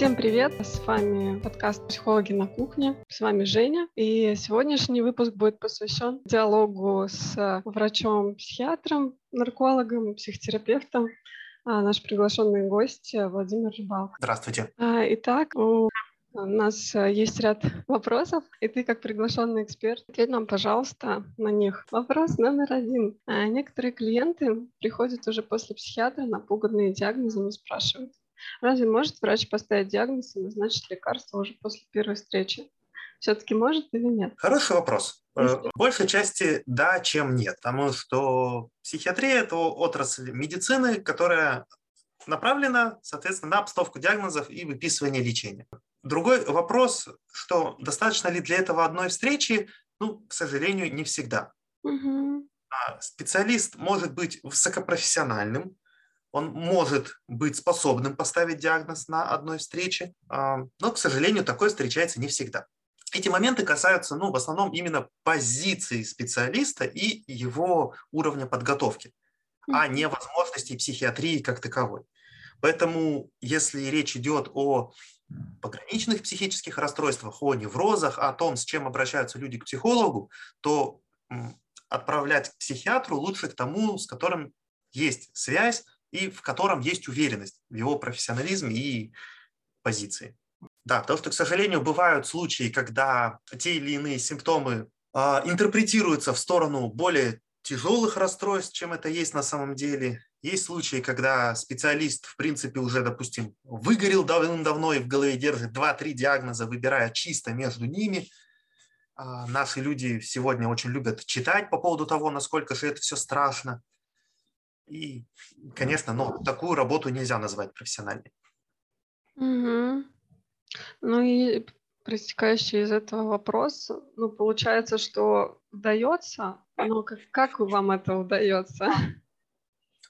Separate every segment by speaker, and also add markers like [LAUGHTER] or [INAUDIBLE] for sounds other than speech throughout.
Speaker 1: Всем привет! С вами подкаст «Психологи на кухне». С вами Женя. И сегодняшний выпуск будет посвящен диалогу с врачом-психиатром, наркологом, психотерапевтом. А наш приглашенный гость Владимир Рыбалко.
Speaker 2: Здравствуйте.
Speaker 1: А, итак, у нас есть ряд вопросов, и ты, как приглашенный эксперт, ответь нам, пожалуйста, на них. Вопрос номер один. А, некоторые клиенты приходят уже после психиатра, напуганные диагнозами, спрашивают, Разве может врач поставить диагноз и назначить лекарство уже после первой встречи? Все-таки может или нет?
Speaker 2: Хороший вопрос. Э, в большей части да, чем нет. Потому что психиатрия – это отрасль медицины, которая направлена, соответственно, на обстановку диагнозов и выписывание лечения. Другой вопрос, что достаточно ли для этого одной встречи, ну, к сожалению, не всегда.
Speaker 1: Угу.
Speaker 2: Специалист может быть высокопрофессиональным, он может быть способным поставить диагноз на одной встрече, а, но, к сожалению, такое встречается не всегда. Эти моменты касаются, ну, в основном именно позиции специалиста и его уровня подготовки, а не возможностей психиатрии как таковой. Поэтому, если речь идет о пограничных психических расстройствах, о неврозах, о том, с чем обращаются люди к психологу, то отправлять к психиатру лучше к тому, с которым есть связь, и в котором есть уверенность в его профессионализме и позиции. Да, потому что, к сожалению, бывают случаи, когда те или иные симптомы э, интерпретируются в сторону более тяжелых расстройств, чем это есть на самом деле. Есть случаи, когда специалист, в принципе, уже, допустим, выгорел давным-давно и в голове держит 2-3 диагноза, выбирая чисто между ними. А наши люди сегодня очень любят читать по поводу того, насколько же это все страшно. И, конечно, ну, такую работу нельзя назвать профессиональной.
Speaker 1: Угу. Ну и проистекающий из этого вопрос, ну, получается, что удается, но как, как вам это удается?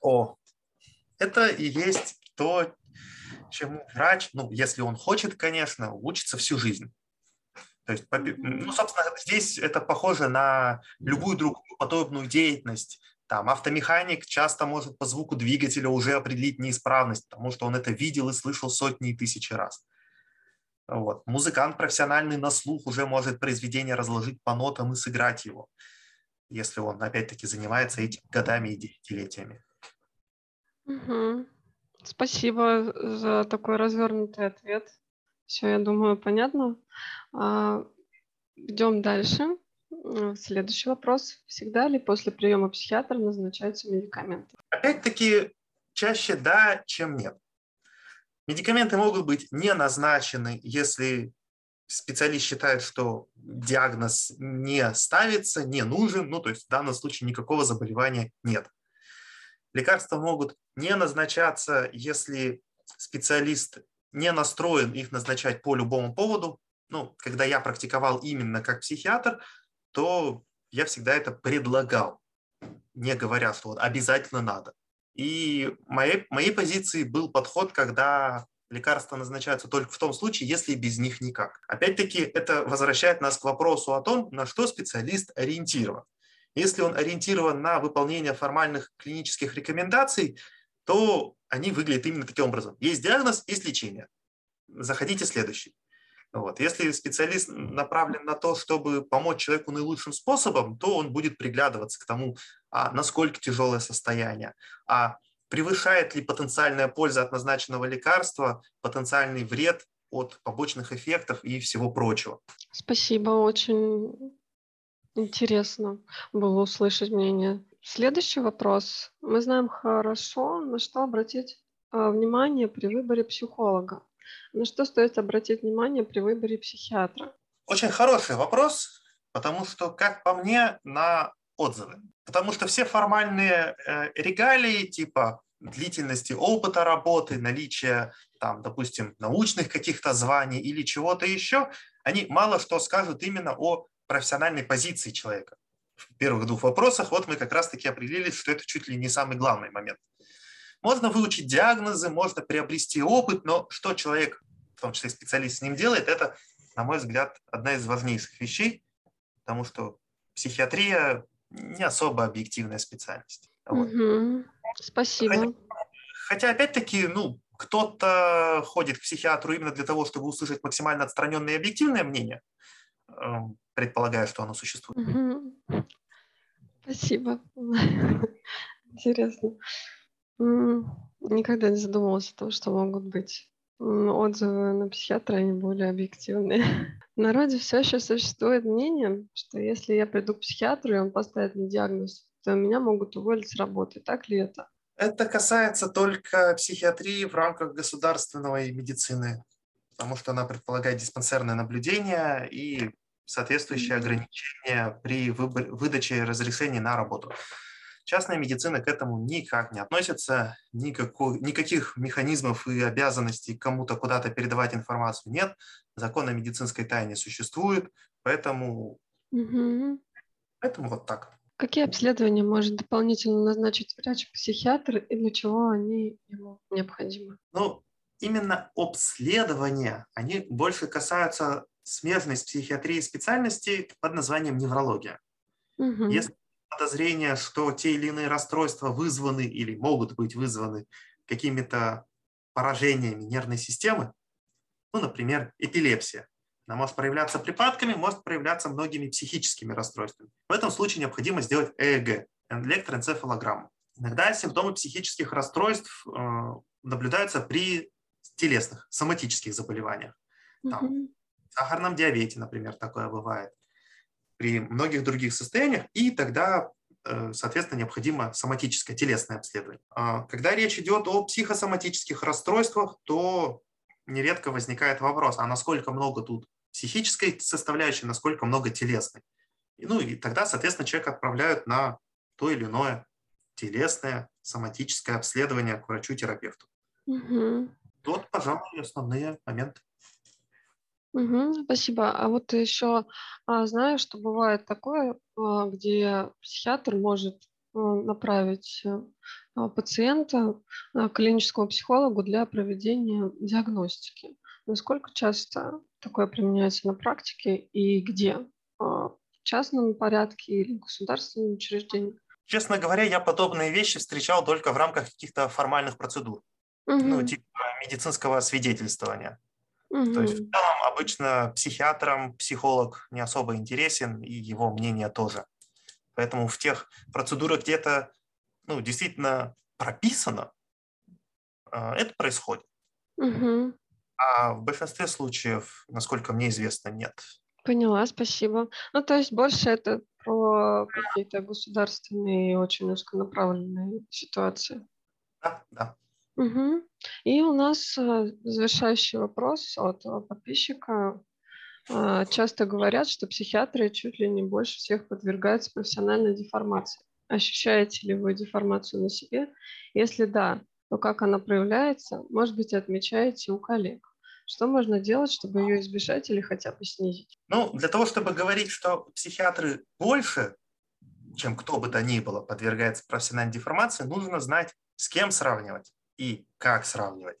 Speaker 2: О, это и есть то, чему врач, ну, если он хочет, конечно, учится всю жизнь. То есть, ну, собственно, здесь это похоже на любую другую подобную деятельность, там автомеханик часто может по звуку двигателя уже определить неисправность, потому что он это видел и слышал сотни и тысячи раз. Вот. Музыкант профессиональный на слух уже может произведение разложить по нотам и сыграть его, если он, опять-таки, занимается этим годами и десятилетиями.
Speaker 1: Угу. Спасибо за такой развернутый ответ. Все, я думаю, понятно. А, идем дальше. Следующий вопрос. Всегда ли после приема психиатра назначаются медикаменты?
Speaker 2: Опять-таки, чаще да, чем нет. Медикаменты могут быть не назначены, если специалист считает, что диагноз не ставится, не нужен, ну то есть в данном случае никакого заболевания нет. Лекарства могут не назначаться, если специалист не настроен их назначать по любому поводу. Ну, когда я практиковал именно как психиатр, то я всегда это предлагал, не говоря, что вот обязательно надо. И моей, моей позиции был подход, когда лекарства назначаются только в том случае, если без них никак. Опять-таки, это возвращает нас к вопросу о том, на что специалист ориентирован. Если он ориентирован на выполнение формальных клинических рекомендаций, то они выглядят именно таким образом. Есть диагноз, есть лечение. Заходите следующий. Вот. Если специалист направлен на то, чтобы помочь человеку наилучшим способом, то он будет приглядываться к тому, а насколько тяжелое состояние, а превышает ли потенциальная польза от назначенного лекарства потенциальный вред от побочных эффектов и всего прочего.
Speaker 1: Спасибо, очень интересно было услышать мнение. Следующий вопрос. Мы знаем хорошо, на что обратить а, внимание при выборе психолога. На что стоит обратить внимание при выборе психиатра?
Speaker 2: Очень хороший вопрос, потому что, как по мне, на отзывы. Потому что все формальные э, регалии типа длительности опыта работы, наличия, там, допустим, научных каких-то званий или чего-то еще, они мало что скажут именно о профессиональной позиции человека. В первых двух вопросах вот мы как раз-таки определились, что это чуть ли не самый главный момент. Можно выучить диагнозы, можно приобрести опыт, но что человек, в том числе специалист, с ним делает, это, на мой взгляд, одна из важнейших вещей, потому что психиатрия не особо объективная специальность.
Speaker 1: Вот. Угу. Спасибо.
Speaker 2: Хотя, хотя опять-таки, ну, кто-то ходит к психиатру именно для того, чтобы услышать максимально отстраненное и объективное мнение, эм, предполагая, что оно существует.
Speaker 1: Спасибо. [LAUGHS] Интересно. Никогда не задумывалась о том, что могут быть отзывы на психиатра, они более объективные. [LAUGHS] В народе все еще существует мнение, что если я приду к психиатру, и он поставит мне диагноз, то меня могут уволить с работы. Так ли это?
Speaker 2: Это касается только психиатрии в рамках государственной медицины, потому что она предполагает диспансерное наблюдение и соответствующие ограничения при выбор, выдаче разрешений на работу. Частная медицина к этому никак не относится, никакой, никаких механизмов и обязанностей кому-то куда-то передавать информацию нет, закон о медицинской тайне существует, поэтому, угу. поэтому вот так.
Speaker 1: Какие обследования может дополнительно назначить врач-психиатр и для чего они ему необходимы?
Speaker 2: Ну, именно обследования, они больше касаются смежной с психиатрией специальности под названием неврология. Угу. Если подозрение, что те или иные расстройства вызваны или могут быть вызваны какими-то поражениями нервной системы, ну, например, эпилепсия, она может проявляться припадками, может проявляться многими психическими расстройствами. В этом случае необходимо сделать ЭЭГ, электроэнцефалограмму. Иногда симптомы психических расстройств э, наблюдаются при телесных, соматических заболеваниях. Там, в сахарном диабете, например, такое бывает. При многих других состояниях. И тогда, э, соответственно, необходимо соматическое, телесное обследование. А когда речь идет о психосоматических расстройствах, то нередко возникает вопрос, а насколько много тут психической составляющей, насколько много телесной. Ну и тогда, соответственно, человека отправляют на то или иное телесное соматическое обследование к врачу-терапевту. Угу. Вот, пожалуй, основные моменты.
Speaker 1: Угу, спасибо. А вот еще а, знаю, что бывает такое, а, где психиатр может а, направить а, пациента а, к клиническому психологу для проведения диагностики. Насколько часто такое применяется на практике и где? А, в частном порядке или в государственном учреждении?
Speaker 2: Честно говоря, я подобные вещи встречал только в рамках каких-то формальных процедур, угу. ну, типа медицинского свидетельствования. Угу. То есть в целом обычно психиатрам психолог не особо интересен, и его мнение тоже. Поэтому в тех процедурах, где это ну, действительно прописано, это происходит. Угу. А в большинстве случаев, насколько мне известно, нет.
Speaker 1: Поняла, спасибо. Ну, то есть больше это про какие-то государственные очень узконаправленные ситуации.
Speaker 2: Да, да.
Speaker 1: Угу. И у нас э, завершающий вопрос от подписчика. Э, часто говорят, что психиатры чуть ли не больше всех подвергаются профессиональной деформации. Ощущаете ли вы деформацию на себе? Если да, то как она проявляется? Может быть, отмечаете у коллег? Что можно делать, чтобы ее избежать или хотя бы снизить?
Speaker 2: Ну, для того, чтобы говорить, что психиатры больше, чем кто бы то ни было, подвергается профессиональной деформации, нужно знать, с кем сравнивать и как сравнивать.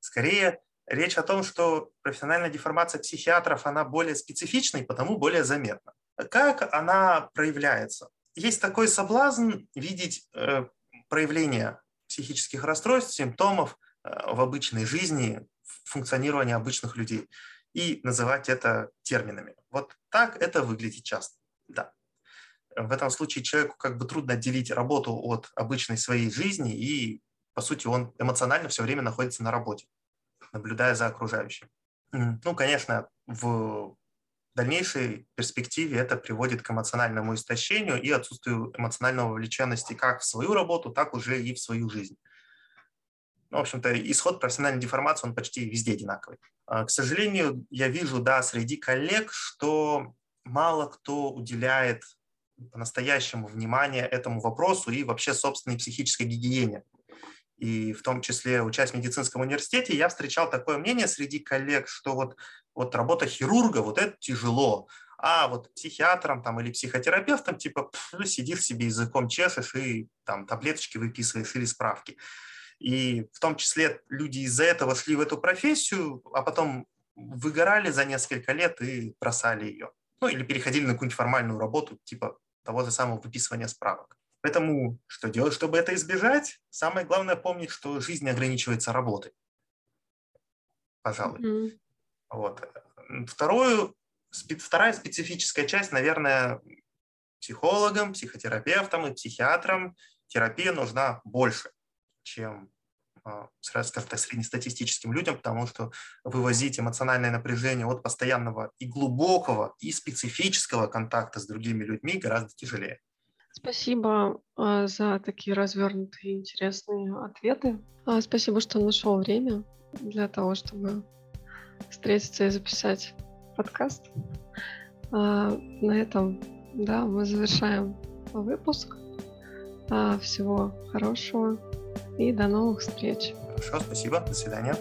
Speaker 2: Скорее, речь о том, что профессиональная деформация психиатров, она более специфична и потому более заметна. Как она проявляется? Есть такой соблазн видеть э, проявление психических расстройств, симптомов э, в обычной жизни, функционирования обычных людей и называть это терминами. Вот так это выглядит часто, да. В этом случае человеку как бы трудно отделить работу от обычной своей жизни, и, по сути, он эмоционально все время находится на работе, наблюдая за окружающим. Ну, конечно, в дальнейшей перспективе это приводит к эмоциональному истощению и отсутствию эмоционального вовлеченности как в свою работу, так уже и в свою жизнь. Ну, в общем-то, исход профессиональной деформации, он почти везде одинаковый. А, к сожалению, я вижу, да, среди коллег, что мало кто уделяет по-настоящему внимание этому вопросу и вообще собственной психической гигиене. И в том числе, учась в медицинском университете, я встречал такое мнение среди коллег, что вот, вот работа хирурга, вот это тяжело, а вот психиатром там, или психотерапевтом, типа, пф, ну, сидишь себе языком чешешь и там таблеточки выписываешь или справки. И в том числе люди из-за этого шли в эту профессию, а потом выгорали за несколько лет и бросали ее. Ну или переходили на какую-нибудь формальную работу, типа того же самого выписывания справок. Поэтому что делать, чтобы это избежать? Самое главное помнить, что жизнь ограничивается работой. Пожалуй. Mm-hmm. Вот. Вторую, вторая специфическая часть, наверное, психологам, психотерапевтам и психиатрам терапия нужна больше, чем а, скажем так, среднестатистическим людям, потому что вывозить эмоциональное напряжение от постоянного и глубокого и специфического контакта с другими людьми гораздо тяжелее.
Speaker 1: Спасибо а, за такие развернутые интересные ответы. А, спасибо, что нашел время для того, чтобы встретиться и записать подкаст. На этом, да, мы завершаем выпуск. Всего хорошего и до новых встреч.
Speaker 2: Хорошо, спасибо. До свидания.